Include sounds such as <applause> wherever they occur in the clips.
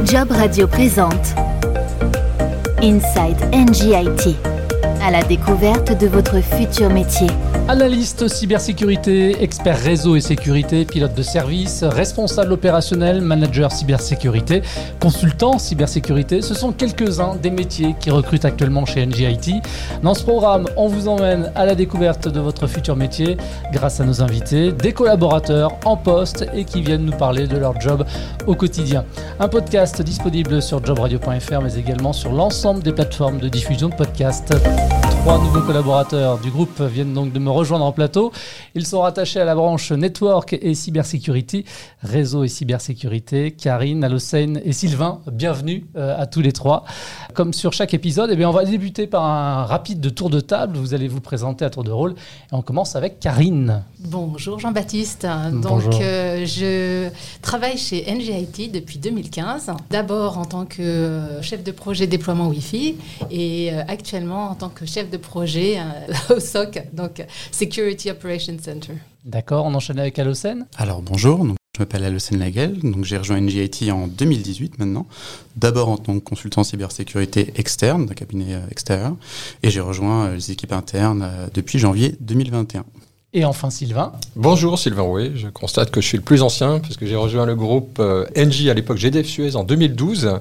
Job Radio présente Inside NGIT à la découverte de votre futur métier. Analyste cybersécurité, expert réseau et sécurité, pilote de service, responsable opérationnel, manager cybersécurité, consultant cybersécurité, ce sont quelques-uns des métiers qui recrutent actuellement chez NGIT. Dans ce programme, on vous emmène à la découverte de votre futur métier grâce à nos invités, des collaborateurs en poste et qui viennent nous parler de leur job au quotidien. Un podcast disponible sur jobradio.fr mais également sur l'ensemble des plateformes de diffusion de podcasts. Trois nouveaux collaborateurs du groupe viennent donc de me rejoindre en plateau. Ils sont rattachés à la branche Network et Cybersecurity, réseau et cybersécurité. Karine, Alocène et Sylvain, bienvenue euh, à tous les trois. Comme sur chaque épisode, eh bien, on va débuter par un rapide tour de table. Vous allez vous présenter à tour de rôle. Et on commence avec Karine. Bonjour Jean-Baptiste. Donc, euh, je travaille chez NGIT depuis 2015. D'abord en tant que chef de projet déploiement Wi-Fi et euh, actuellement en tant que chef de projet <laughs> au SOC, donc Security Operations Center. D'accord, on enchaîne avec Alocène. Alors bonjour, donc, je m'appelle Alocène Laguel, donc j'ai rejoint NGIT en 2018 maintenant, d'abord en tant que consultant cybersécurité externe d'un cabinet euh, extérieur, et j'ai rejoint euh, les équipes internes euh, depuis janvier 2021. Et enfin Sylvain. Bonjour Sylvain Rouet, je constate que je suis le plus ancien parce que j'ai rejoint le groupe NG à l'époque GDF Suez en 2012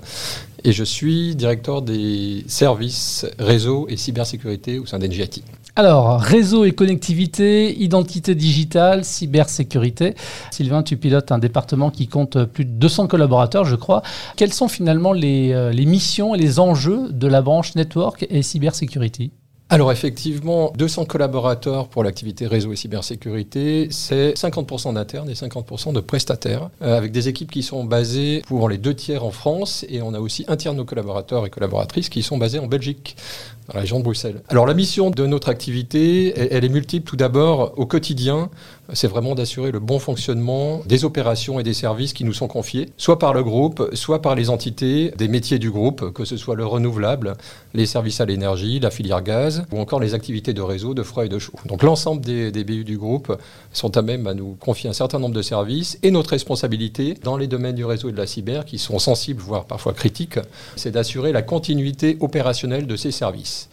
et je suis directeur des services réseau et cybersécurité au sein d'NGIT. Alors, réseau et connectivité, identité digitale, cybersécurité. Sylvain, tu pilotes un département qui compte plus de 200 collaborateurs, je crois. Quelles sont finalement les, euh, les missions et les enjeux de la branche network et cybersécurité? Alors effectivement, 200 collaborateurs pour l'activité réseau et cybersécurité, c'est 50% d'internes et 50% de prestataires, euh, avec des équipes qui sont basées pour les deux tiers en France, et on a aussi un tiers de nos collaborateurs et collaboratrices qui sont basés en Belgique, dans la région de Bruxelles. Alors la mission de notre activité, elle est multiple. Tout d'abord, au quotidien, c'est vraiment d'assurer le bon fonctionnement des opérations et des services qui nous sont confiés, soit par le groupe, soit par les entités des métiers du groupe, que ce soit le renouvelable, les services à l'énergie, la filière gaz, ou encore les activités de réseau de froid et de chaud. Donc l'ensemble des, des BU du groupe sont à même à nous confier un certain nombre de services et notre responsabilité dans les domaines du réseau et de la cyber qui sont sensibles, voire parfois critiques, c'est d'assurer la continuité opérationnelle de ces services.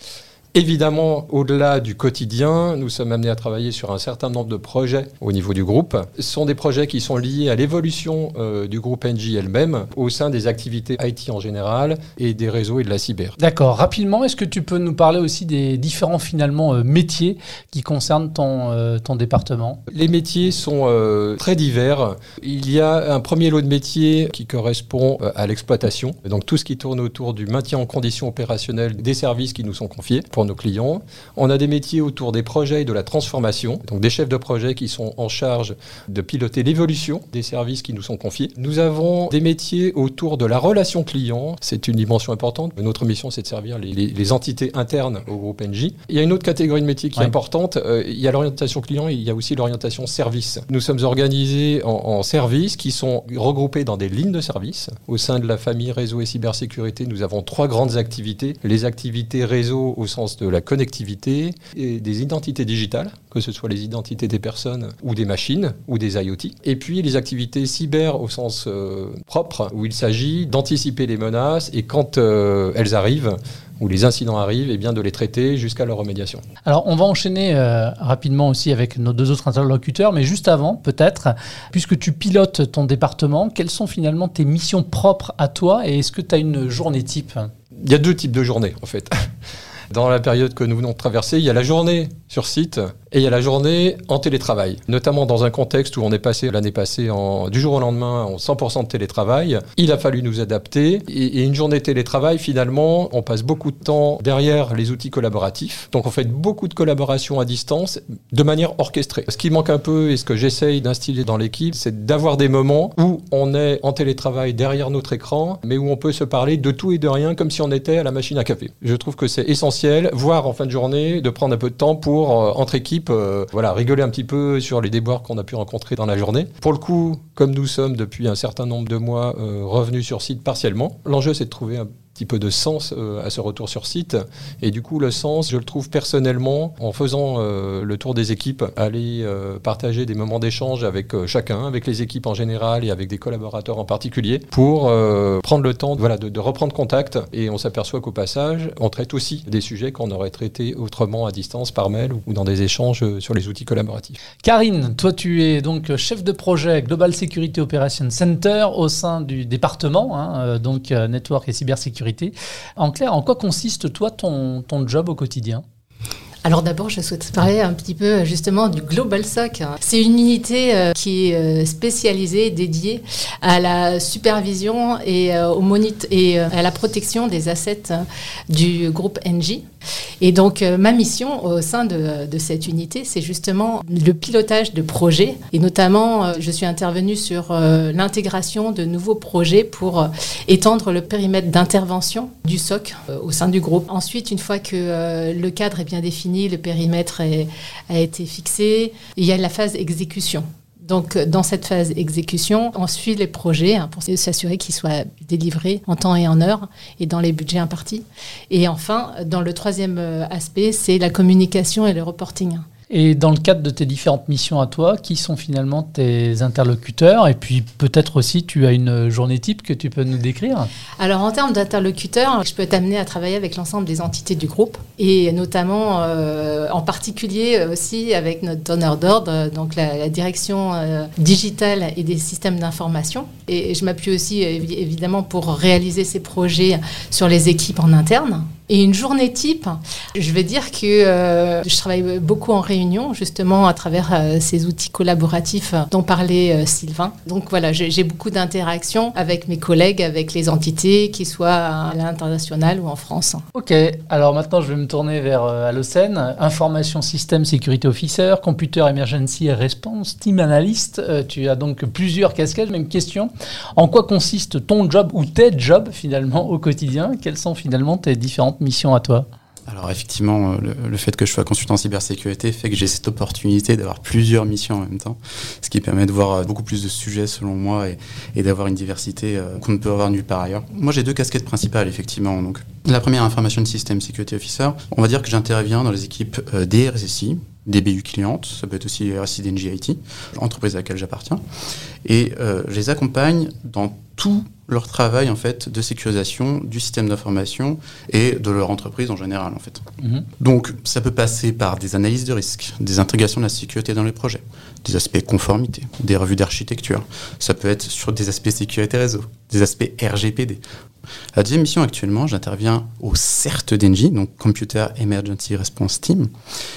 Évidemment, au-delà du quotidien, nous sommes amenés à travailler sur un certain nombre de projets au niveau du groupe. Ce sont des projets qui sont liés à l'évolution euh, du groupe NJ elle-même au sein des activités IT en général et des réseaux et de la cyber. D'accord. Rapidement, est-ce que tu peux nous parler aussi des différents finalement euh, métiers qui concernent ton, euh, ton département? Les métiers sont très divers. Il y a un premier lot de métiers qui correspond à l'exploitation, donc tout ce qui tourne autour du maintien en condition opérationnelle des services qui nous sont confiés pour nos clients. On a des métiers autour des projets et de la transformation, donc des chefs de projet qui sont en charge de piloter l'évolution des services qui nous sont confiés. Nous avons des métiers autour de la relation client, c'est une dimension importante. Notre mission, c'est de servir les, entités internes au groupe NJ. Il y a une autre catégorie de métiers qui est importante, euh, il y a l'orientation client et il y a aussi l'orientation service. Nous sommes organisés en, en services qui sont regroupés dans des lignes de service. Au sein de la famille réseau et cybersécurité, nous avons trois grandes activités. Les activités réseau au sens de la connectivité et des identités digitales, que ce soit les identités des personnes ou des machines ou des IoT. Et puis les activités cyber au sens euh, propre, où il s'agit d'anticiper les menaces et quand euh, elles arrivent, où les incidents arrivent, et bien de les traiter jusqu'à leur remédiation. Alors on va enchaîner euh, rapidement aussi avec nos deux autres interlocuteurs, mais juste avant, peut-être, puisque tu pilotes ton département, quelles sont finalement tes missions propres à toi et est-ce que tu as une journée type? Il y a deux types de journées en fait. Dans la période que nous venons de traverser, il y a la journée sur site et il y a la journée en télétravail. Notamment dans un contexte où on est passé l'année passée du jour au lendemain en 100% de télétravail. Il a fallu nous adapter et, une journée télétravail, finalement, on passe beaucoup de temps derrière les outils collaboratifs. Donc on fait beaucoup de collaboration à distance de manière orchestrée. Ce qui manque un peu et ce que j'essaye d'instiller dans l'équipe, c'est d'avoir des moments où on est en télétravail derrière notre écran, mais où on peut se parler de tout et de rien comme si on était à la machine à café. Je trouve que c'est essentiel, voire en fin de journée, de prendre un peu de temps pour euh, entre équipes, euh, voilà, rigoler un petit peu sur les déboires qu'on a pu rencontrer dans la journée. Pour le coup, comme nous sommes depuis un certain nombre de mois euh, revenus sur site partiellement, l'enjeu c'est de trouver un petit peu de sens à ce retour sur site. Et du coup, le sens, je le trouve personnellement en faisant le tour des équipes, aller partager des moments d'échange avec chacun, avec les équipes en général et avec des collaborateurs en particulier, pour prendre le temps voilà, de, reprendre contact. Et on s'aperçoit qu'au passage, on traite aussi des sujets qu'on aurait traités autrement à distance, par mail ou dans des échanges sur les outils collaboratifs. Karine, toi tu es donc chef de projet Global Security Operations Center au sein du département, hein, euh, donc euh, Network et Cybersécurité. En clair, en quoi consiste toi ton, ton job au quotidien? Alors d'abord, je souhaite parler un petit peu justement du Global SOC. C'est une unité euh, qui est spécialisée, dédiée à la supervision et, au et à la protection des assets du groupe NJ. Et donc, euh, ma mission au sein de, cette unité, c'est justement le pilotage de projets. Et notamment, euh, je suis intervenue sur euh, l'intégration de nouveaux projets pour étendre le périmètre d'intervention du SOC au sein du groupe. Ensuite, une fois que le cadre est bien défini, le périmètre a été fixé, il y a la phase exécution. Donc, euh, dans cette phase exécution, on suit les projets hein, pour s'assurer qu'ils soient délivrés en temps et en heure et dans les budgets impartis. Et enfin, dans le troisième euh, aspect, c'est la communication et le reporting. Et dans le cadre de tes différentes missions à toi, qui sont finalement tes interlocuteurs Et puis peut-être aussi, tu as une journée type que tu peux nous décrire Alors en termes d'interlocuteurs, je peux t'amener à travailler avec l'ensemble des entités du groupe et notamment euh, en particulier aussi avec notre donneur d'ordre, donc la, direction euh, digitale et des systèmes d'information. Et je m'appuie aussi évidemment pour réaliser ces projets sur les équipes en interne. Et une journée type, je vais dire que euh, je travaille beaucoup en réunion, justement, à travers euh, ces outils collaboratifs dont parlait euh, Sylvain. Donc voilà, j'ai beaucoup d'interactions avec mes collègues, avec les entités, qu'ils soient à l'international ou en France. Ok, alors maintenant je vais me tourner vers Alocen, Information System Security Officer, Computer Emergency Response, Team Analyst. tu as donc plusieurs casquettes. Même question, en quoi consiste ton job ou tes jobs finalement au quotidien? Quelles sont finalement tes différentes mission à toi alors effectivement, euh, le, fait que je sois consultant cybersécurité fait que j'ai cette opportunité d'avoir plusieurs missions en même temps, ce qui permet de voir euh, beaucoup plus de sujets selon moi et, d'avoir une diversité euh, qu'on ne peut avoir nulle part ailleurs. Moi j'ai deux casquettes principales effectivement. Donc, la première, Information System Security Officer, on va dire que j'interviens dans les équipes des RSSI, des BU clientes, ça peut être aussi RSI d'NGIT, entreprise à laquelle j'appartiens, et je les accompagne dans tout leur travail en fait de sécurisation du système d'information et de leur entreprise en général en fait. Mhm. Donc ça peut passer par des analyses de risques, des intégrations de la sécurité dans les projets, des aspects conformité, des revues d'architecture. Ça peut être sur des aspects sécurité réseau, des aspects RGPD. La deuxième mission actuellement, j'interviens au CERT d'Engie, donc Computer Emergency Response Team,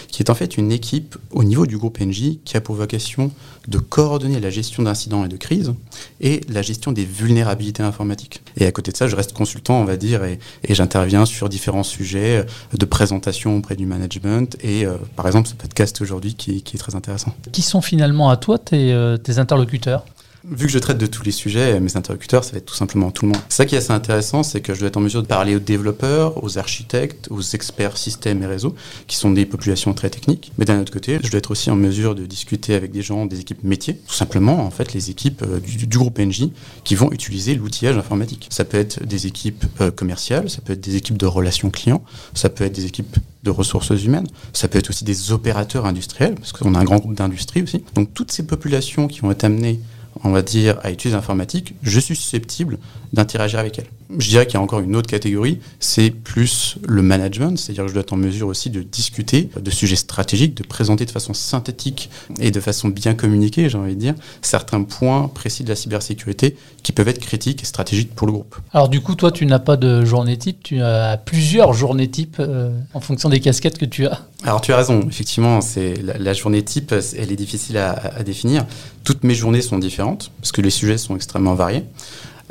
qui est en fait une équipe au niveau du groupe Engie qui a pour vocation de coordonner la gestion d'incidents et de crises et la gestion des vulnérabilités informatiques. Et à côté de ça, je reste consultant, on va dire, et, j'interviens sur différents sujets de présentation auprès du management et euh, par exemple ce podcast aujourd'hui qui, est très intéressant. Qui sont finalement à toi tes euh, interlocuteurs? Vu que je traite de tous les sujets, mes interlocuteurs, ça va être tout simplement tout le monde. Ça qui est assez intéressant, c'est que je dois être en mesure de parler aux développeurs, aux architectes, aux experts systèmes et réseaux, qui sont des populations très techniques. Mais d'un autre côté, je dois être aussi en mesure de discuter avec des gens des équipes métiers, tout simplement, en fait, les équipes euh, du, groupe NJ qui vont utiliser l'outillage informatique. Ça peut être des équipes euh, commerciales, ça peut être des équipes de relations clients, ça peut être des équipes de ressources humaines, ça peut être aussi des opérateurs industriels, parce qu'on a un grand groupe d'industrie aussi. Donc toutes ces populations qui vont être amenées on va dire, à études informatiques, je suis susceptible d'interagir avec elles. Je dirais qu'il y a encore une autre catégorie, c'est plus le management, c'est-à-dire que je dois être en mesure aussi de discuter de sujets stratégiques, de présenter de façon synthétique et de façon bien communiquée, j'ai envie de dire, certains points précis de la cybersécurité qui peuvent être critiques et stratégiques pour le groupe. Alors du coup, toi, tu n'as pas de journée type, tu as plusieurs journées type euh, en fonction des casquettes que tu as. Alors tu as raison, effectivement, c'est la, journée type, elle est difficile à définir. Toutes mes journées sont différentes parce que les sujets sont extrêmement variés.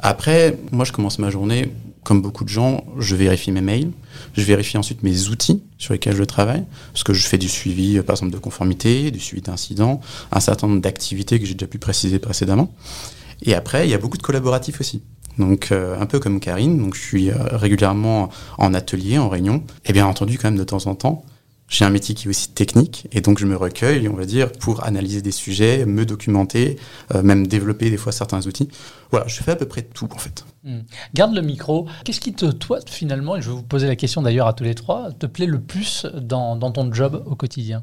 Après, moi, je commence ma journée, comme beaucoup de gens, je vérifie mes mails, je vérifie ensuite mes outils sur lesquels je travaille, parce que je fais du suivi, euh, par exemple, de conformité, du suivi d'incidents, un certain nombre d'activités que j'ai déjà pu préciser précédemment. Et après, il y a beaucoup de collaboratifs aussi. Donc, euh, un peu comme Karine, donc je suis euh, régulièrement en atelier, en réunion, et bien entendu, quand même, de temps en temps, j'ai un métier qui est aussi technique et donc je me recueille, on va dire, pour analyser des sujets, me documenter, même développer des fois certains outils. Voilà, je fais à peu près tout en fait. Hmm. Garde le micro. Qu'est-ce qui te, toi, finalement, et je vais vous poser la question d'ailleurs à tous les trois, te plaît le plus dans ton job au quotidien?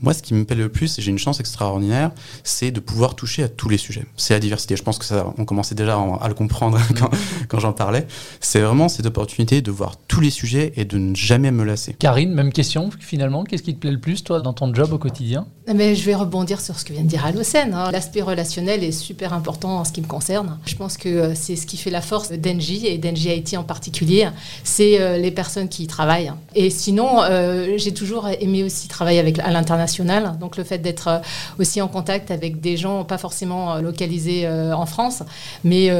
Moi, ce qui me plaît le plus, et j'ai une chance extraordinaire, c'est de pouvoir toucher à tous les sujets. C'est la diversité. Je pense que ça, on commençait déjà à le comprendre <laughs> quand, quand j'en parlais. C'est vraiment cette opportunité de voir tous les sujets et de ne jamais me lasser. Karine, même question finalement. Qu'est-ce qui te plaît le plus, toi, dans ton job au quotidien? Mais Je vais rebondir sur ce que vient de dire Alocène. Hein. L'aspect relationnel est super important en ce qui me concerne. Je pense que euh, c'est ce qui fait la force d'Engie et d'Engie IT en particulier. C'est euh, les personnes qui y travaillent. Et sinon, euh, j'ai toujours aimé aussi travailler avec, à donc le fait d'être euh, aussi en contact avec des gens pas forcément euh, localisés euh, en France, mais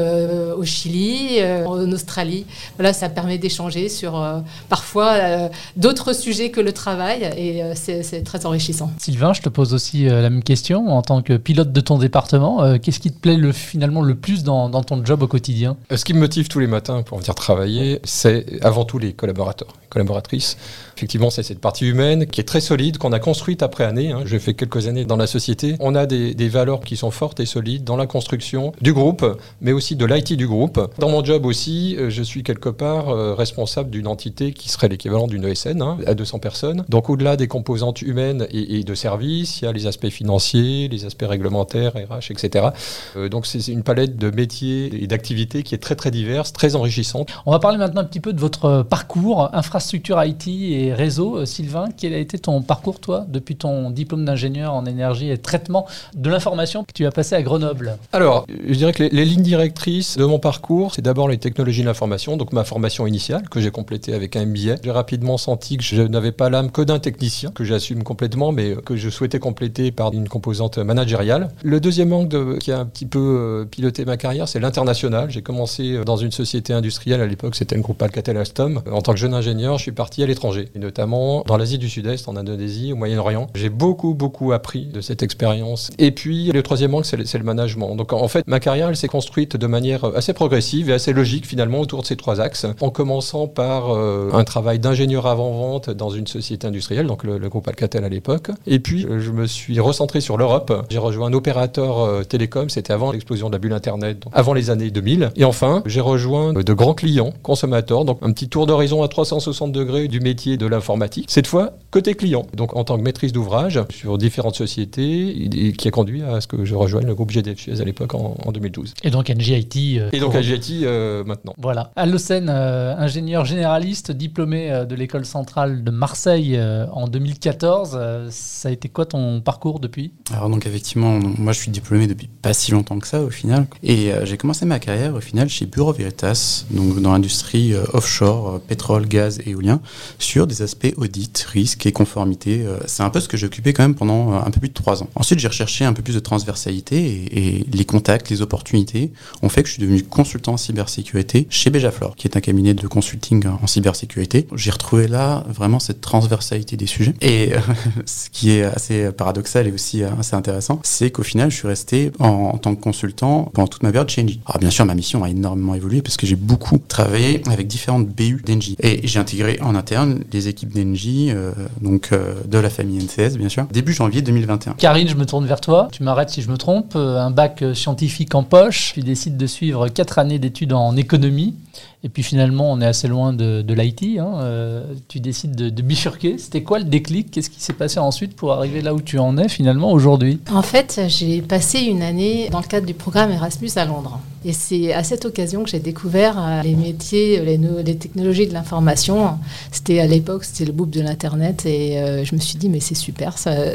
au Chili, en Australie, voilà, ça permet d'échanger sur parfois d'autres sujets que le travail et c'est très enrichissant. Sylvain, je te pose aussi la même question. En tant que pilote de ton département, qu'est-ce qui te plaît le, finalement le plus dans, dans ton job au quotidien? Ce qui me motive tous les matins pour venir travailler, c'est avant tout les collaborateurs, collaboratrices. Effectivement, c'est cette partie humaine qui est très solide, qu'on a construite après année. Hein. J'ai fait quelques années dans la société. On a des, valeurs qui sont fortes et solides dans la construction du groupe, mais aussi de l'IT du groupe. Dans mon job aussi, euh, je suis quelque part euh, responsable d'une entité qui serait l'équivalent d'une ESN hein, à 200 personnes. Donc au-delà des composantes humaines et, de services, il y a les aspects financiers, les aspects réglementaires, RH, etc. Euh, donc c'est une palette de métiers et d'activités qui est très très diverse, très enrichissante. On va parler maintenant un petit peu de votre parcours, infrastructure IT et réseaux. Euh, Sylvain, quel a été ton parcours, toi, depuis ton diplôme d'ingénieur en énergie et traitement de l'information que tu as passé à Grenoble Alors, je dirais que les, lignes directrices de mon parcours, c'est d'abord les technologies de l'information, donc ma formation initiale que j'ai complétée avec un MBA. J'ai rapidement senti que je n'avais pas l'âme que d'un technicien, que j'assume complètement, mais que je souhaitais compléter par une composante managériale. Le deuxième angle qui a un petit peu euh, piloté ma carrière, c'est l'international. J'ai commencé euh, dans une société industrielle à l'époque, c'était le groupe Alcatel Alstom. En tant que jeune ingénieur, je suis parti à l'étranger et notamment dans l'Asie du Sud-Est, en Indonésie, au Moyen-Orient. J'ai beaucoup, beaucoup appris de cette expérience. Et puis, le troisième angle, c'est le, management. Donc, en fait, ma carrière, elle s'est construite de manière assez progressive et assez logique, finalement, autour de ces trois axes, en commençant par euh, un travail d'ingénieur avant-vente dans une société industrielle, donc le, groupe Alcatel à l'époque. Et puis, euh, je me suis recentré sur l'Europe. J'ai rejoint un opérateur euh, télécom, c'était avant l'explosion de la bulle Internet, donc avant les années 2000. Et enfin, j'ai rejoint de grands clients, consommateurs, donc un petit tour d'horizon à 360 degrés du métier de l'informatique, cette fois côté client. Donc en tant que maîtrise d'ouvrage sur différentes sociétés, qui a conduit à ce que je rejoigne le groupe GDF à l'époque en, 2012. Et donc NGIT. Euh, et donc NGIT euh, maintenant. Voilà. Alocène, euh, ingénieur généraliste, diplômé de l'école centrale de Marseille en 2014. ça a été quoi ton parcours depuis? Alors donc effectivement, moi je suis diplômé depuis pas si longtemps que ça au final. Et j'ai commencé ma carrière au final chez Bureau Veritas, donc dans l'industrie offshore, pétrole, gaz, éolien, sur des aspects audit, risque et conformité. Euh, c'est un peu ce que j'ai occupé quand même pendant euh, un peu plus de trois ans. Ensuite, j'ai recherché un peu plus de transversalité et, les contacts, les opportunités ont fait que je suis devenu consultant en cybersécurité chez Bejaflor, qui est un cabinet de consulting en cybersécurité. J'ai retrouvé là vraiment cette transversalité des sujets. Et euh, <laughs> ce qui est assez paradoxal et aussi assez intéressant, c'est qu'au final, je suis resté en, tant que consultant pendant toute ma période chez Engie. Alors bien sûr, ma mission a énormément évolué parce que j'ai beaucoup travaillé avec différentes BU d'Engie. Et j'ai intégré en interne les équipes d'Engie, euh, donc euh, de la famille Bien sûr, début janvier 2021. Karine, je me tourne vers toi. Tu m'arrêtes si je me trompe. Euh, un bac scientifique en poche. Tu décides de suivre quatre années d'études en économie. Et puis finalement, on est assez loin de, de l'IT. Hein. tu décides de, de bifurquer. C'était quoi le déclic? Qu'est-ce qui s'est passé ensuite pour arriver là où tu en es finalement aujourd'hui? En fait, j'ai passé une année dans le cadre du programme Erasmus à Londres. Et c'est à cette occasion que j'ai découvert euh, les métiers, les, technologies de l'information. C'était à l'époque, c'était le boom de l'Internet. Et euh, je me suis dit, mais c'est super, ça. <laughs>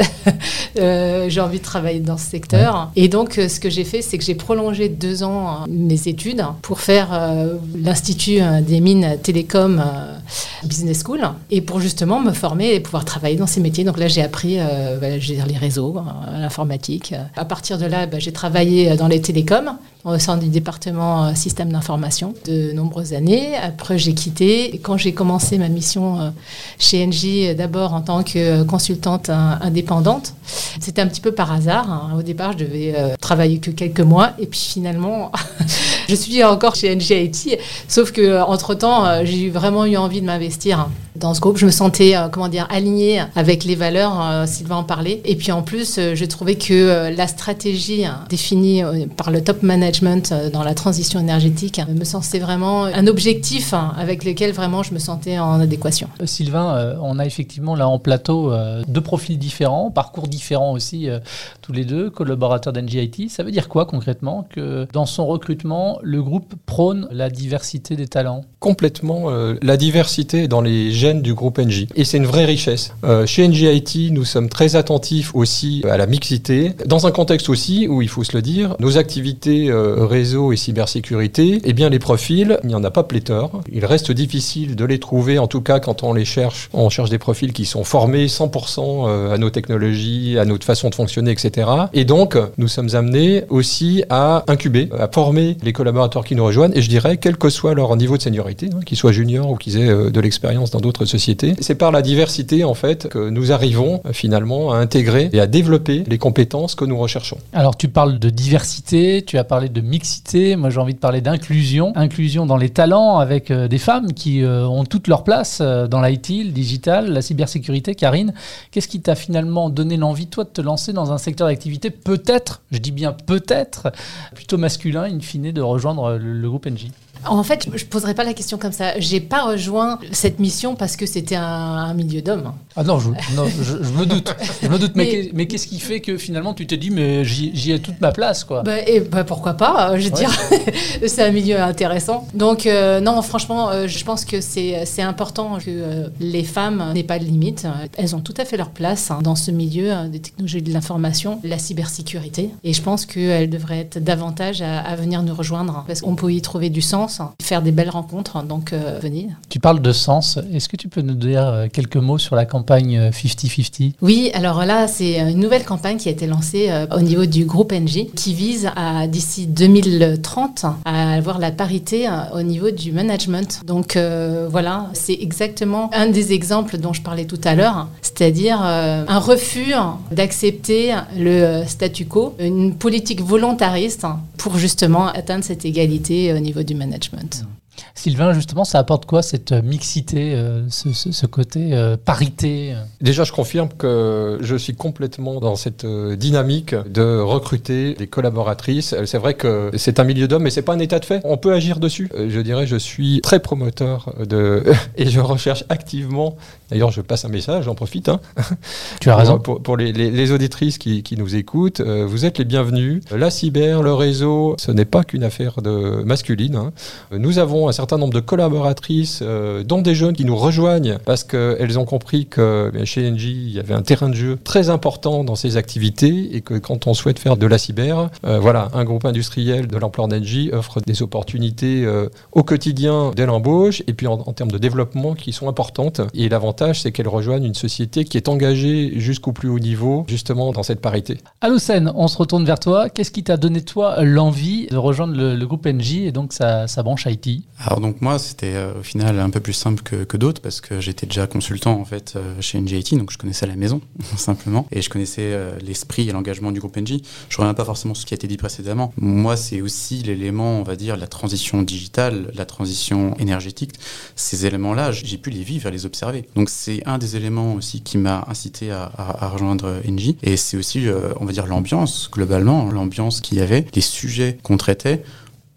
Euh, j'ai envie de travailler dans ce secteur. Et donc, ce que j'ai fait, c'est que j'ai prolongé deux ans mes études pour faire l'Institut des mines télécom Business School. Et pour justement me former et pouvoir travailler dans ces métiers. Donc là, j'ai appris bah, les réseaux, l'informatique. À partir de là, bah, j'ai travaillé dans les télécoms au sein du département euh, système d'information de nombreuses années. Après, j'ai quitté. Quand j'ai commencé ma mission euh, chez Engie, d'abord en tant que consultante indépendante, c'était un petit peu par hasard. Hein. Au départ, je devais euh, travailler que quelques mois. Et puis finalement, <laughs> Je suis encore chez NGIT, sauf que entre temps, j'ai vraiment eu envie de m'investir dans ce groupe. Je me sentais, comment dire, alignée avec les valeurs. Sylvain en parlait. Et puis en plus, je trouvais que la stratégie définie par le top management dans la transition énergétique me semblait vraiment un objectif avec lequel vraiment je me sentais en adéquation. Sylvain, on a effectivement là en plateau deux profils différents, parcours différents aussi, tous les deux, collaborateurs d'NGIT. Ça veut dire quoi concrètement que dans son recrutement, le groupe prône la diversité des talents Complètement. Euh, la diversité dans les gènes du groupe NJ. Et c'est une vraie richesse. Euh, chez NGIT, nous sommes très attentifs aussi à la mixité, dans un contexte aussi où, il faut se le dire, nos activités euh, réseau et cybersécurité, eh bien les profils, il n'y en a pas pléthore. Il reste difficile de les trouver, en tout cas quand on les cherche. On cherche des profils qui sont formés 100% à nos technologies, à notre façon de fonctionner, etc. Et donc, nous sommes amenés aussi à incuber, à former les collaborateurs qui nous rejoignent, et je dirais, quel que soit leur niveau de seniorité, hein, qu'ils soient juniors ou qu'ils aient euh, de l'expérience dans d'autres sociétés, c'est par la diversité, en fait, que nous arrivons euh, finalement à intégrer et à développer les compétences que nous recherchons. Alors, tu parles de diversité, tu as parlé de mixité, moi j'ai envie de parler d'inclusion, inclusion dans les talents avec euh, des femmes qui ont toute leur place dans l'IT, le digital, la cybersécurité. Karine, qu'est-ce qui t'a finalement donné l'envie, toi, de te lancer dans un secteur d'activité peut-être, je dis bien peut-être, plutôt masculin, in fine, de rejoindre le, groupe NJ en fait, je ne poserai pas la question comme ça. J'ai pas rejoint cette mission parce que c'était un, milieu d'hommes. Ah non, je, me doute. Je me doute. Mais, mais, qu'est-ce qui fait que finalement tu te dis, mais j'y ai toute ma place quoi? Bah, et, bah, Pourquoi pas Je veux dire, <laughs> c'est un milieu intéressant. Donc, euh, non, franchement, euh, je pense que c'est important que euh, les femmes n'aient pas de limite. Elles ont tout à fait leur place hein, dans ce milieu des technologies de l'information, la cybersécurité. Et je pense qu'elles devraient être davantage à, à venir nous rejoindre parce qu'on peut y trouver du sens faire des belles rencontres, donc euh, venir. Tu parles de sens. Est-ce que tu peux nous dire euh, quelques mots sur la campagne 50-50 euh, Oui, alors là, c'est une nouvelle campagne qui a été lancée au niveau du groupe NG qui vise à, d'ici 2030, à avoir la parité au niveau du management. Donc voilà, c'est exactement un des exemples dont je parlais tout à l'heure, c'est-à-dire un refus d'accepter le statu quo, une politique volontariste pour justement atteindre cette égalité au niveau du management. Management. Sylvain, justement, ça apporte quoi cette mixité, euh, ce, côté euh, parité? Déjà, je confirme que je suis complètement dans cette euh, dynamique de recruter des collaboratrices. C'est vrai que c'est un milieu d'hommes, mais c'est pas un état de fait. On peut agir dessus. Je dirais, je suis très promoteur de <laughs> et je recherche activement. D'ailleurs, je passe un message, j'en profite. Hein. Tu as raison. <laughs> Pour, les, auditrices qui, qui, nous écoutent, vous êtes les bienvenus. La cyber, le réseau, ce n'est pas qu'une affaire de masculine. Hein. Nous avons un certain nombre de collaboratrices, euh, dont des jeunes qui nous rejoignent parce qu'elles ont compris que chez NG, il y avait un terrain de jeu très important dans ces activités et que quand on souhaite faire de la cyber, euh, voilà, un groupe industriel de l'ampleur d'Engie offre des opportunités euh, au quotidien dès l'embauche et puis en, termes de développement qui sont importantes. Et l'avantage, c'est qu'elles rejoignent une société qui est engagée jusqu'au plus haut niveau, justement dans cette parité. Alocène, on se retourne vers toi. Qu'est-ce qui t'a donné, toi, l'envie de rejoindre le, groupe NJ et donc sa, sa branche IT alors donc moi, c'était euh, au final un peu plus simple que, que d'autres parce que j'étais déjà consultant en fait euh, chez NGIT, donc je connaissais la maison <laughs> simplement et je connaissais euh, l'esprit et l'engagement du groupe NG. Je reviens pas forcément sur ce qui a été dit précédemment. Moi, c'est aussi l'élément, on va dire, la transition digitale, la transition énergétique. Ces éléments-là, j'ai pu les vivre les observer. Donc c'est un des éléments aussi qui m'a incité à, à, à, rejoindre NG et c'est aussi, on va dire, l'ambiance globalement, l'ambiance qu'il y avait, les sujets qu'on traitait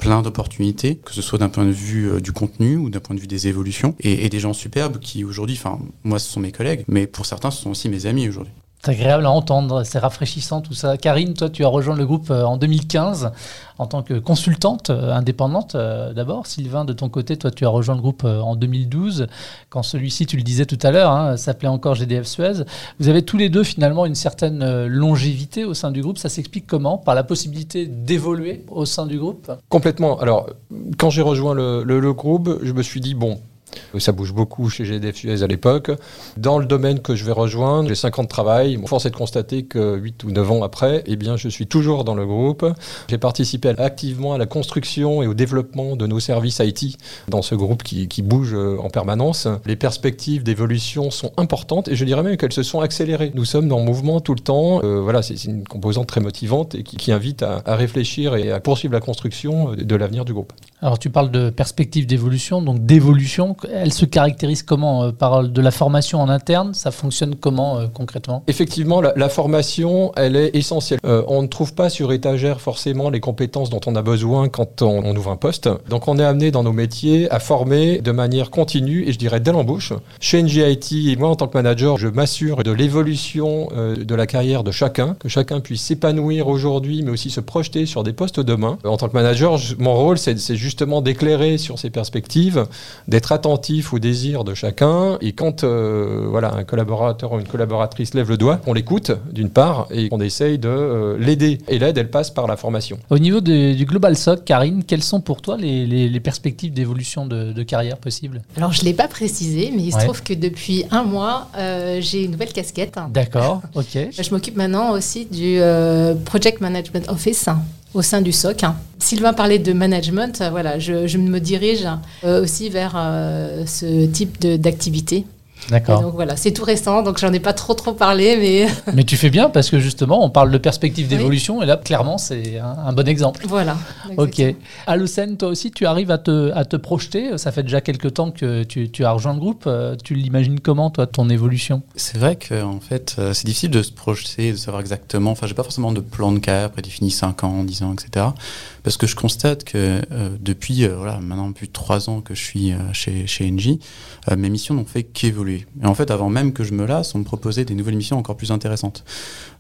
plein d'opportunités, que ce soit d'un point de vue euh, du contenu ou d'un point de vue des évolutions, et, et des gens superbes qui aujourd'hui, enfin moi ce sont mes collègues, mais pour certains ce sont aussi mes amis aujourd'hui. C'est agréable à entendre, c'est rafraîchissant tout ça. Karine, toi, tu as rejoint le groupe euh, en 2015 en tant que consultante euh, indépendante euh, d'abord. Sylvain, de ton côté, toi, tu as rejoint le groupe en 2012, quand celui-ci, tu le disais tout à l'heure, hein, s'appelait encore GDF Suez. Vous avez tous les deux finalement une certaine longévité au sein du groupe. Ça s'explique comment? Par la possibilité d'évoluer au sein du groupe? Complètement. Alors, quand j'ai rejoint le, groupe, je me suis dit, bon, Ça bouge beaucoup chez GDF Suez à l'époque. Dans le domaine que je vais rejoindre, j'ai 5 ans de travail. Force est de constater que 8 ou 9 ans après, eh bien, je suis toujours dans le groupe. J'ai participé activement à la construction et au développement de nos services IT dans ce groupe qui, qui bouge euh, en permanence. Les perspectives d'évolution sont importantes et je dirais même qu'elles se sont accélérées. Nous sommes en mouvement tout le temps. Euh, voilà, c'est une composante très motivante et qui, invite à, réfléchir et à poursuivre la construction de l'avenir du groupe. Alors tu parles de perspective d'évolution, donc d'évolution. Elle se caractérise comment euh, Par de la formation en interne Ça fonctionne comment euh, concrètement? Effectivement, la, formation, elle est essentielle. Euh, on ne trouve pas sur étagère forcément les compétences dont on a besoin quand on, ouvre un poste. Donc on est amené dans nos métiers à former de manière continue et je dirais dès l'embauche. Chez NGIT, moi en tant que manager, je m'assure de l'évolution de la carrière de chacun, que chacun puisse s'épanouir aujourd'hui, mais aussi se projeter sur des postes demain. En tant que manager, mon rôle, c'est juste justement d'éclairer sur ces perspectives, d'être attentif aux désirs de chacun. Et quand euh, voilà, un collaborateur ou une collaboratrice lève le doigt, on l'écoute d'une part et on essaye de euh, l'aider. Et l'aide, elle passe par la formation. Au niveau du Global SOC, Karine, quelles sont pour toi les, perspectives d'évolution de, carrière possibles? Alors, je ne l'ai pas précisé, mais il se trouve que depuis un mois, euh, j'ai une nouvelle casquette. D'accord, ok. Je m'occupe maintenant aussi du Project Management Office au sein du SOC. Sylvain parlait de management, voilà, je, me dirige euh, aussi vers euh, ce type d'activité. D'accord. Donc voilà, c'est tout récent, donc j'en ai pas trop trop parlé, mais. <laughs> mais tu fais bien parce que justement, on parle de perspective d'évolution et là, clairement, c'est un, bon exemple. Voilà. Ok. Alocène, toi aussi, tu arrives à te, à te projeter. Ça fait déjà quelques temps que tu, tu as rejoint le groupe. Euh, tu l'imagines comment, toi, ton évolution? C'est vrai que en fait, euh, c'est difficile de se projeter, de savoir exactement. Enfin, j'ai pas forcément de plan de carrière prédéfini 5 ans, 10 ans, etc. Parce que je constate que euh, depuis voilà, maintenant plus de 3 ans que je suis chez, chez Engie, mes missions n'ont fait qu'évoluer. Et en fait, avant même que je me lasse, on me proposait des nouvelles missions encore plus intéressantes.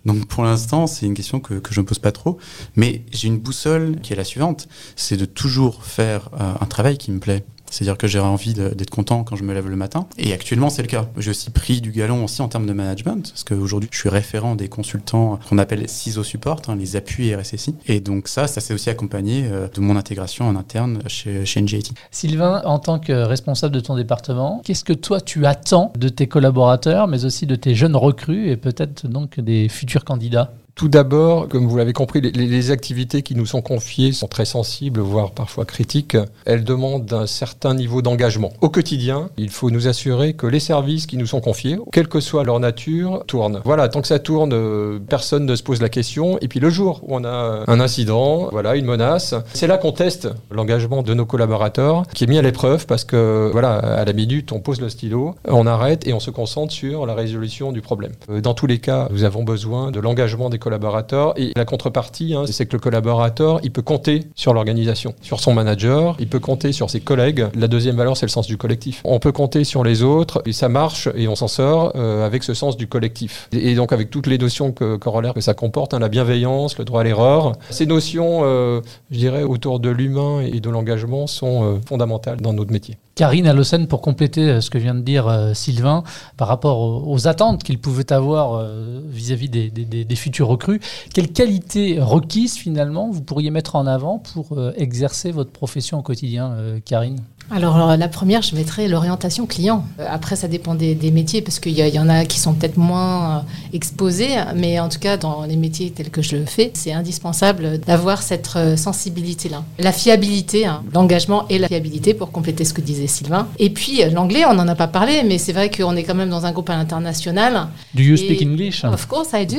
Donc pour l'instant, c'est une question que, que je ne me pose pas trop. Mais j'ai une boussole qui est la suivante, c'est de toujours faire euh, un travail qui me plaît. C'est-à-dire que j'ai envie d'être content quand je me lève le matin. Et actuellement, c'est le cas. J'ai aussi pris du galon aussi en termes de management, parce qu'aujourd'hui, je suis référent des consultants qu'on appelle CISO Support, hein, les appuis RSSI. Et donc ça, ça s'est aussi accompagné euh, de mon intégration en interne chez, chez NGIT. Sylvain, en tant que responsable de ton département, qu'est-ce que toi, tu attends de tes collaborateurs, mais aussi de tes jeunes recrues et peut-être donc des futurs candidats? Tout d'abord, comme vous l'avez compris, les, activités qui nous sont confiées sont très sensibles, voire parfois critiques. Elles demandent un certain niveau d'engagement. Au quotidien, il faut nous assurer que les services qui nous sont confiés, quelle que soit leur nature, tournent. Voilà, tant que ça tourne, euh, personne ne se pose la question. Et puis le jour où on a un incident, voilà, une menace, c'est là qu'on teste l'engagement de nos collaborateurs, qui est mis à l'épreuve parce que, voilà, à la minute, on pose le stylo, on arrête et on se concentre sur la résolution du problème. Euh, dans tous les cas, nous avons besoin de l'engagement des collaborateurs. Et la contrepartie, hein, c'est que le collaborateur, il peut compter sur l'organisation, sur son manager, il peut compter sur ses collègues. La deuxième valeur, c'est le sens du collectif. On peut compter sur les autres et ça marche et on s'en sort euh, avec ce sens du collectif. Et, donc avec toutes les notions que, corollaires que ça comporte, hein, la bienveillance, le droit à l'erreur, ces notions, euh, je dirais, autour de l'humain et de l'engagement sont euh, fondamentales dans notre métier. Karine Allosen, pour compléter ce que vient de dire Sylvain, par rapport aux, attentes qu'il pouvait avoir vis-à-vis des, futurs recrues. Quelles qualités requises finalement vous pourriez mettre en avant pour euh, exercer votre profession au quotidien, euh, Karine? Alors, la première, je mettrais l'orientation client. Euh, après, ça dépend des, métiers, parce qu'il y, en a qui sont peut-être moins exposés, mais en tout cas, dans les métiers tels que je le fais, c'est indispensable d'avoir cette sensibilité-là. La fiabilité, hein, l'engagement et la fiabilité, pour compléter ce que disait Sylvain. Et puis, l'anglais, on n'en a pas parlé, mais c'est vrai qu'on est quand même dans un groupe à l'international. Do you speak English? Of course I do.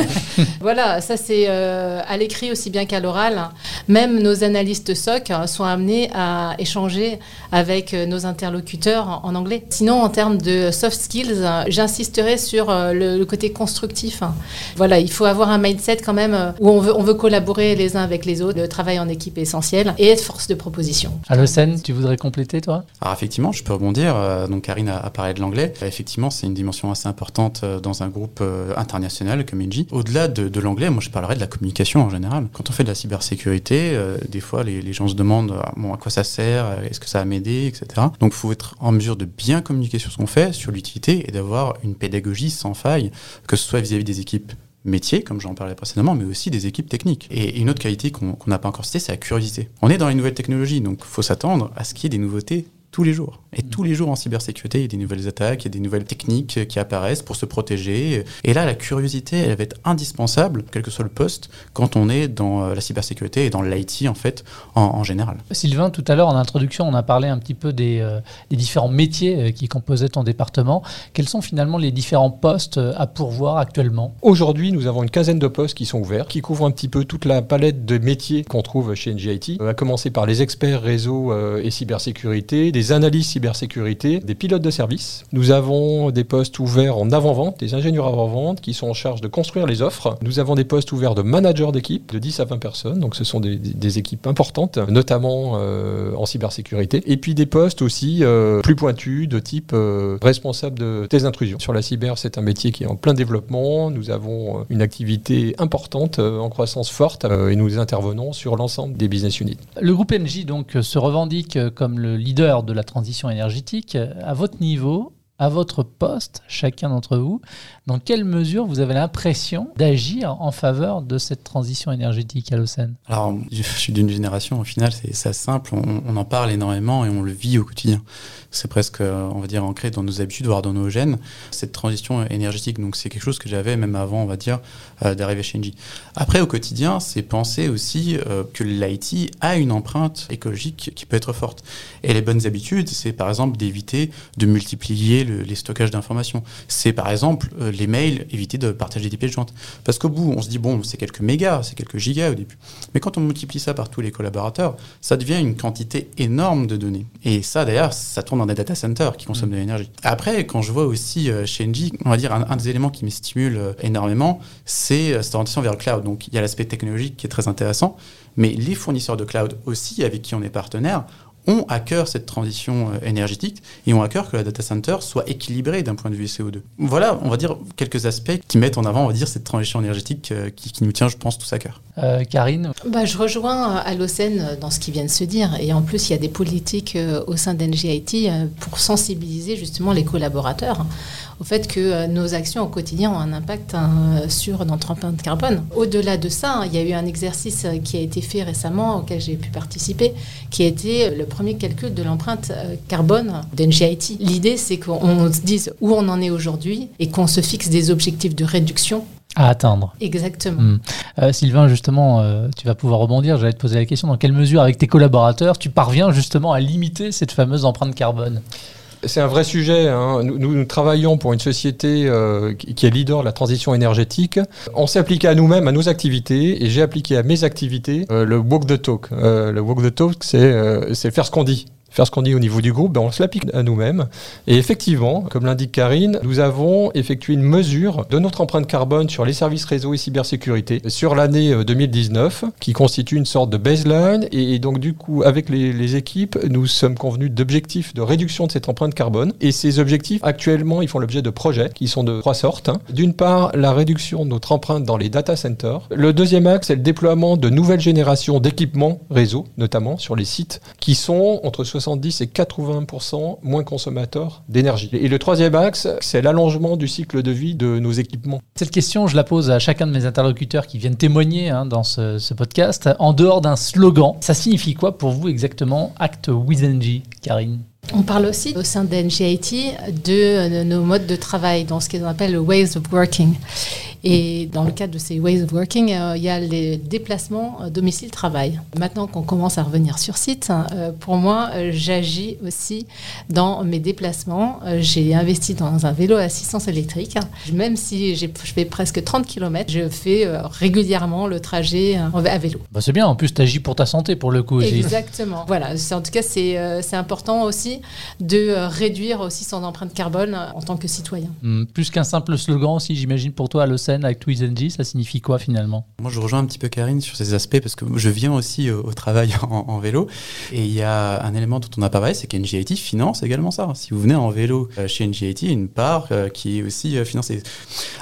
<laughs> voilà, ça c'est euh, à l'écrit aussi bien qu'à l'oral. Même nos analystes SOC hein, sont amenés à échanger avec euh, nos interlocuteurs en, anglais. Sinon, en termes de soft skills, j'insisterai sur euh, le, côté constructif. Voilà, il faut avoir un mindset quand même où on veut, on veut collaborer les uns avec les autres. Le travail en équipe est essentiel et être force de proposition. Alocène, tu voudrais compléter toi? Alors effectivement, je peux rebondir. Donc Karine a, parlé de l'anglais. Effectivement, c'est une dimension assez importante dans un groupe international comme Engie. Au-delà de, l'anglais, moi je parlerais de la communication en général. Quand on fait de la cybersécurité, euh, des fois les, gens se demandent ah, bon, à quoi ça sert, est-ce que ça va m'aider, etc. Donc il faut être en mesure de bien communiquer sur ce qu'on fait, sur l'utilité et d'avoir une pédagogie sans faille, que ce soit vis-à-vis des équipes métiers, comme j'en parlais précédemment, mais aussi des équipes techniques. Et une autre qualité qu'on n'a pas encore citée, c'est la curiosité. On est dans les nouvelles technologies, donc il faut s'attendre à ce qu'il y ait des nouveautés tous les jours. Et tous les jours en cybersécurité, il y a des nouvelles attaques, il y a des nouvelles techniques qui apparaissent pour se protéger. Et là, la curiosité, elle va être indispensable, quel que soit le poste, quand on est dans la cybersécurité et dans l'IT en fait, en, général. Sylvain, tout à l'heure en introduction, on a parlé un petit peu des, des différents métiers qui composaient ton département. Quels sont finalement les différents postes à pourvoir actuellement? Aujourd'hui, nous avons une quinzaine de postes qui sont ouverts, qui couvrent un petit peu toute la palette de métiers qu'on trouve chez NGIT, à commencer par les experts réseau et cybersécurité, des analyses cybersécurité, des pilotes de service. Nous avons des postes ouverts en avant-vente, des ingénieurs avant-vente qui sont en charge de construire les offres. Nous avons des postes ouverts de managers d'équipe de 10 à 20 personnes, donc ce sont des, équipes importantes, notamment euh, en cybersécurité. Et puis des postes aussi euh, plus pointus de type euh, responsable de, des intrusions. Sur la cyber, c'est un métier qui est en plein développement. Nous avons une activité importante, en croissance forte, et nous intervenons sur l'ensemble des business units. Le groupe NJ donc se revendique comme le leader de la transition énergétique. À votre niveau, à votre poste, chacun d'entre vous, dans quelle mesure vous avez l'impression d'agir en faveur de cette transition énergétique à l'OCEAN Alors, je suis d'une génération, au final, c'est simple, on, en parle énormément et on le vit au quotidien. C'est presque, on va dire, ancré dans nos habitudes, voire dans nos gènes, cette transition énergétique. Donc, c'est quelque chose que j'avais même avant, on va dire, euh, d'arriver chez Engie. Après, au quotidien, c'est penser aussi euh, que l'IT a une empreinte écologique qui peut être forte. Et les bonnes habitudes, c'est par exemple d'éviter de multiplier les stockages d'informations. C'est par exemple euh, les mails, éviter de partager des pièces jointes. Parce qu'au bout, on se dit, bon, c'est quelques mégas, c'est quelques gigas au début. Mais quand on multiplie ça par tous les collaborateurs, ça devient une quantité énorme de données. Et ça, d'ailleurs, ça tourne dans des data centers qui consomment de l'énergie. Après, quand je vois aussi euh, chez Engie, on va dire un, des éléments qui me stimule euh, énormément, c'est cette orientation vers le cloud. Donc, il y a l'aspect technologique qui est très intéressant, mais les fournisseurs de cloud aussi, avec qui on est partenaire, ont à cœur cette transition euh, énergétique et ont à cœur que la data center soit équilibrée d'un point de vue CO2. Voilà, on va dire quelques aspects qui mettent en avant, on va dire, cette transition énergétique euh, qui, nous tient, je pense, tous à cœur. Euh, Karine? Bah, Je rejoins à l'OCEN dans ce qui vient de se dire. Et en plus, il y a des politiques au sein d'NGIT pour sensibiliser justement les collaborateurs au fait que euh, nos actions au quotidien ont un impact hein, sur notre empreinte carbone. Au-delà de ça, hein, il y a eu un exercice euh, qui a été fait récemment auquel j'ai pu participer, qui a été le premier calcul de l'empreinte euh, carbone d'NGIT. L'idée, c'est qu'on se dise où on en est aujourd'hui et qu'on se fixe des objectifs de réduction à atteindre. Exactement. Hmm. Sylvain, justement, tu vas pouvoir rebondir. J'allais te poser la question dans quelle mesure, avec tes collaborateurs, tu parviens justement à limiter cette fameuse empreinte carbone? C'est un vrai sujet. Hein. Nous, travaillons pour une société euh, qui est leader de la transition énergétique. On s'est appliqué à nous-mêmes, à nos activités, et j'ai appliqué à mes activités euh, le walk the talk. Euh, le walk the talk, c'est faire ce qu'on dit faire ce qu'on dit au niveau du groupe, ben on se l'applique à nous-mêmes. Et effectivement, comme l'indique Karine, nous avons effectué une mesure de notre empreinte carbone sur les services réseau et cybersécurité sur l'année 2019, euh, qui constitue une sorte de baseline. Et donc, du coup, avec les, équipes, nous sommes convenus d'objectifs de réduction de cette empreinte carbone. Et ces objectifs, actuellement, ils font l'objet de projets qui sont de trois sortes. D'une part, la réduction de notre empreinte dans les data centers. Le deuxième axe, c'est le déploiement de nouvelles générations d'équipements réseau, notamment sur les sites, qui sont entre 60 70 et 80% moins consommateurs d'énergie. Et le troisième axe, c'est l'allongement du cycle de vie de nos équipements. Cette question, je la pose à chacun de mes interlocuteurs qui viennent témoigner hein, dans ce, ce, podcast. En dehors d'un slogan, ça signifie quoi pour vous exactement Act with NG, Karine? On parle aussi au sein d'NGIT de nos modes de travail, dans ce qu'on appelle le ways of working. Et dans le cadre de ces ways of working, euh, il y a les déplacements euh, domicile-travail. Maintenant qu'on commence à revenir sur site, hein, euh, pour moi, j'agis aussi dans mes déplacements. J'ai investi dans un vélo à assistance électrique. Même si je fais presque 30 km, je fais régulièrement le trajet à vélo. Bah c'est bien, en plus, tu agis pour ta santé pour le coup aussi. Exactement. <laughs> Voilà, en tout cas, c'est important aussi de réduire aussi son empreinte carbone en tant que citoyen. Hmm, plus qu'un simple slogan aussi, j'imagine, pour toi, le avec Twizenji, ça signifie quoi finalement? Moi, je rejoins un petit peu Karine sur ces aspects parce que je viens aussi au, travail <laughs> en, vélo et il y a un élément dont on n'a parlé, c'est qu'NGIT finance également ça. Si vous venez en vélo euh, chez NGIT, une part euh, qui est aussi euh, financée.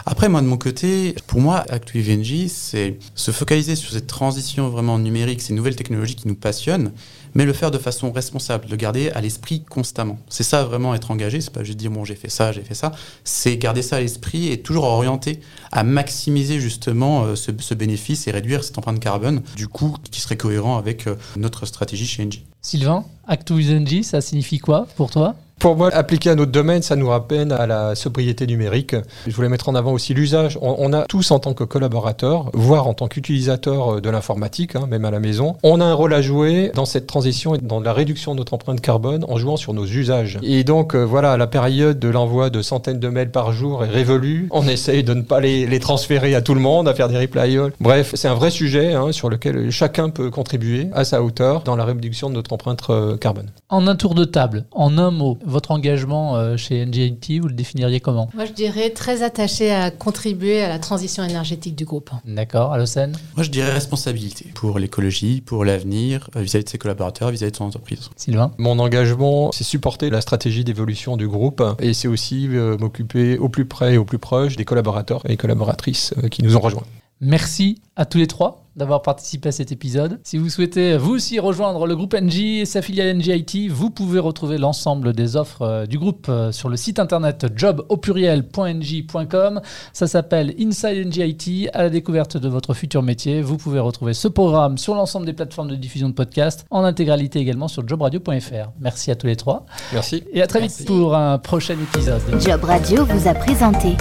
Après, moi, de mon côté, pour moi, ActuiveNG, c'est se focaliser sur cette transition vraiment numérique, ces nouvelles technologies qui nous passionnent, mais le faire de façon responsable, le garder à l'esprit constamment. C'est ça vraiment être engagé, c'est pas juste dire bon j'ai fait ça, j'ai fait ça, c'est garder ça à l'esprit et toujours orienté à maximiser justement euh, ce, bénéfice et réduire cette empreinte carbone, du coup qui serait cohérent avec euh, notre stratégie chez Engie. Sylvain, Act Engie, ça signifie quoi pour toi? Pour moi, appliqué à notre domaine, ça nous rappelle à la sobriété numérique. Je voulais mettre en avant aussi l'usage. On, a tous en tant que collaborateurs, voire en tant qu'utilisateurs de l'informatique, hein, même à la maison, on a un rôle à jouer dans cette transition et dans la réduction de notre empreinte carbone en jouant sur nos usages. Et donc, euh, voilà, la période de l'envoi de centaines de mails par jour est révolue. On essaye de ne pas les, transférer à tout le monde, à faire des replies. Bref, c'est un vrai sujet hein, sur lequel chacun peut contribuer à sa hauteur dans la réduction de notre empreinte euh, carbone. En un tour de table, en un mot, votre engagement euh, chez NGIT, vous le définiriez comment? Moi, je dirais très attaché à contribuer à la transition énergétique du groupe. D'accord. Alocène? Moi, je dirais responsabilité pour l'écologie, pour l'avenir, euh, vis-à-vis de ses collaborateurs, vis-à-vis de son entreprise. Sylvain? Mon engagement, c'est supporter la stratégie d'évolution du groupe et c'est aussi euh, m'occuper au plus près et au plus proche des collaborateurs et collaboratrices qui nous ont rejoints. Merci à tous les trois d'avoir participé à cet épisode. Si vous souhaitez vous aussi rejoindre le groupe NG et sa filiale NGIT, vous pouvez retrouver l'ensemble des offres euh, du groupe euh, sur le site internet job au pluriel.ng.com. Ça s'appelle Inside NGIT à la découverte de votre futur métier. Vous pouvez retrouver ce programme sur l'ensemble des plateformes de diffusion de podcasts, en intégralité également sur jobradio.fr. Merci à tous les trois. Merci. Et à très vite pour un prochain épisode. Job Radio vous a présenté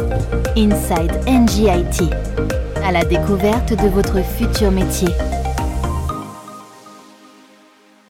Inside NGIT à la découverte de votre futur métier.